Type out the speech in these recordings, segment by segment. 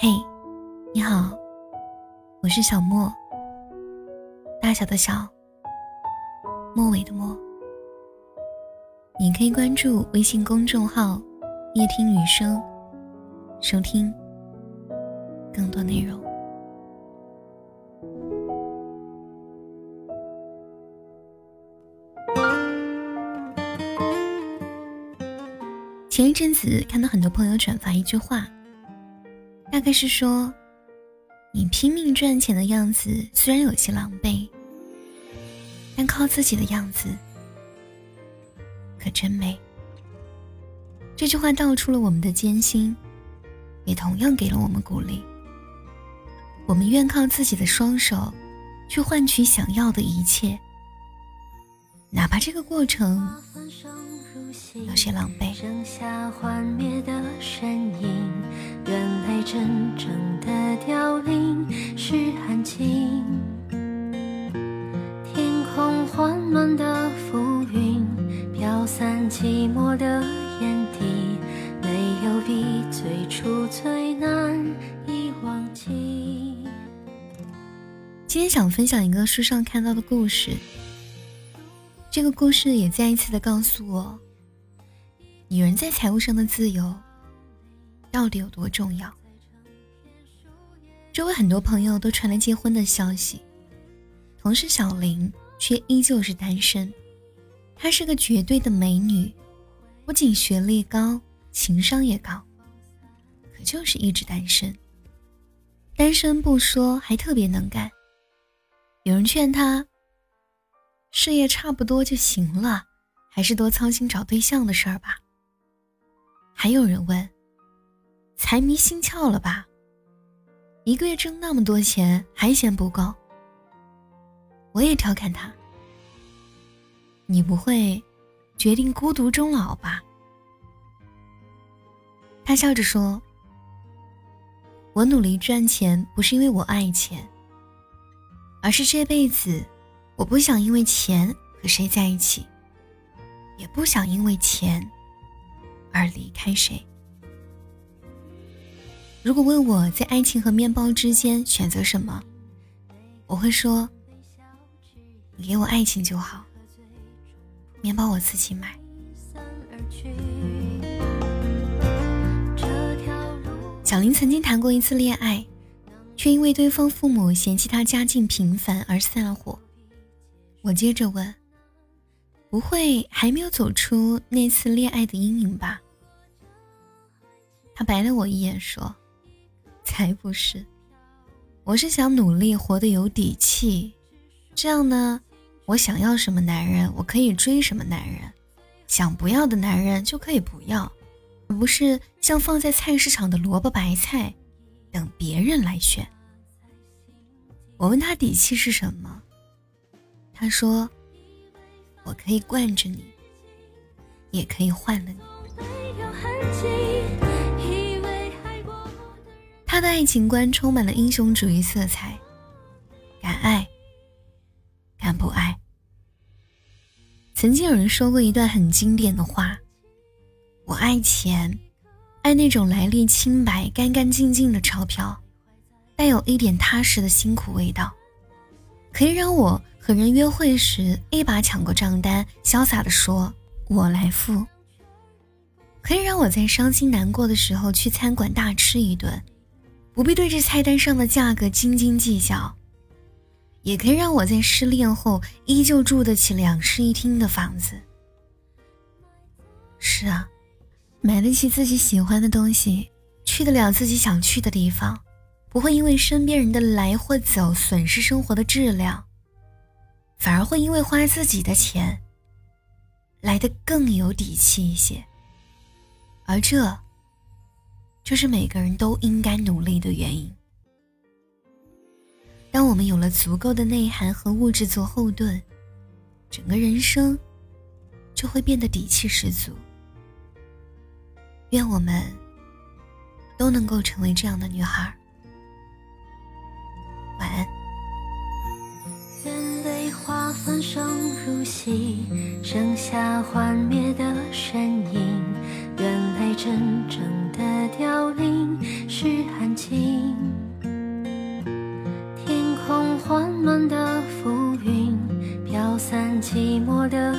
嘿，你好，我是小莫，大小的小，末尾的末。你可以关注微信公众号“夜听雨声”，收听更多内容。前一阵子看到很多朋友转发一句话。大概是说，你拼命赚钱的样子虽然有些狼狈，但靠自己的样子可真美。这句话道出了我们的艰辛，也同样给了我们鼓励。我们愿靠自己的双手，去换取想要的一切，哪怕这个过程有些狼狈。原来真正的凋零是安静，天空缓慢的浮云飘散寂寞的眼底，没有比最初最难以忘记。今天想分享一个书上看到的故事，这个故事也再一次的告诉我，女人在财务上的自由到底有多重要。周围很多朋友都传来结婚的消息，同事小林却依旧是单身。她是个绝对的美女，不仅学历高，情商也高，可就是一直单身。单身不说，还特别能干。有人劝她，事业差不多就行了，还是多操心找对象的事儿吧。还有人问，财迷心窍了吧？一个月挣那么多钱还嫌不够，我也调侃他：“你不会决定孤独终老吧？”他笑着说：“我努力赚钱不是因为我爱钱，而是这辈子我不想因为钱和谁在一起，也不想因为钱而离开谁。”如果问我在爱情和面包之间选择什么，我会说：你给我爱情就好，面包我自己买。小林曾经谈过一次恋爱，却因为对方父母嫌弃他家境平凡而散了伙。我接着问：不会还没有走出那次恋爱的阴影吧？他白了我一眼说。才不是，我是想努力活得有底气，这样呢，我想要什么男人，我可以追什么男人，想不要的男人就可以不要，而不是像放在菜市场的萝卜白菜，等别人来选。我问他底气是什么，他说：“我可以惯着你，也可以换了你。”他的爱情观充满了英雄主义色彩，敢爱，敢不爱。曾经有人说过一段很经典的话：“我爱钱，爱那种来历清白、干干净净的钞票，带有一点踏实的辛苦味道，可以让我和人约会时一把抢过账单，潇洒地说我来付；可以让我在伤心难过的时候去餐馆大吃一顿。”不必对着菜单上的价格斤斤计较，也可以让我在失恋后依旧住得起两室一厅的房子。是啊，买得起自己喜欢的东西，去得了自己想去的地方，不会因为身边人的来或走损失生活的质量，反而会因为花自己的钱来得更有底气一些。而这。这是每个人都应该努力的原因。当我们有了足够的内涵和物质做后盾，整个人生就会变得底气十足。愿我们都能够成为这样的女孩。花粉声如戏，剩下幻灭的身影。原来真正的凋零是安。静，天空缓慢的浮云，飘散寂寞的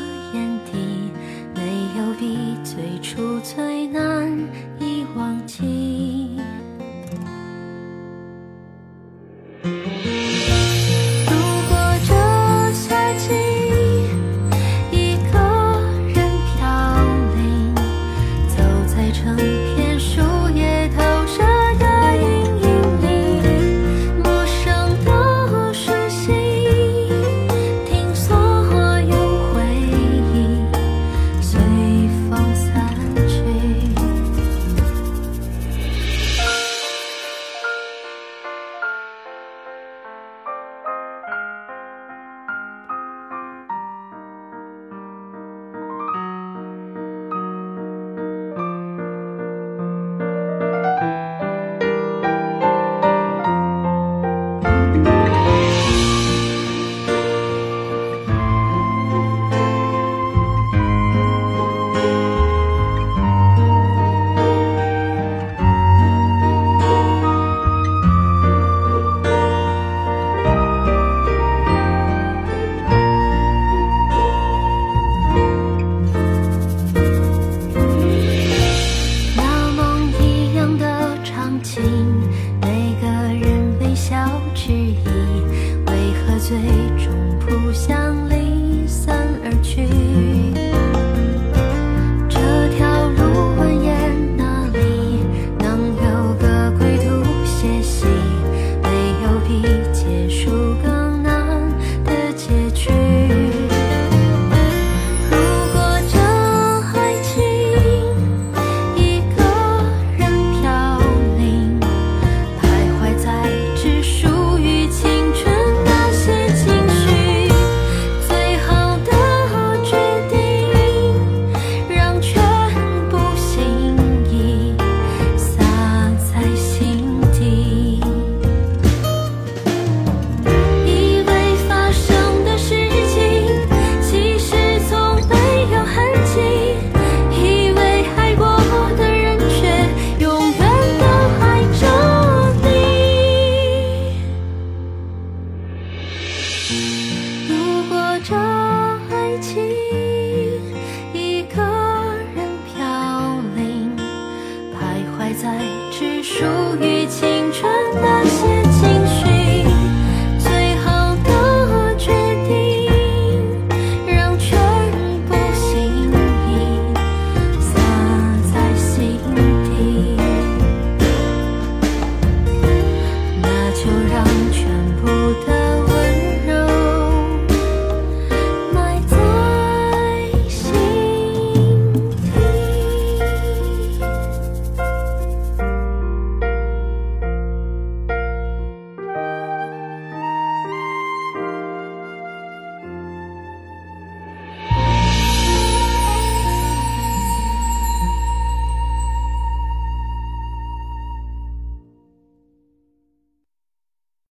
在只属于青春那些。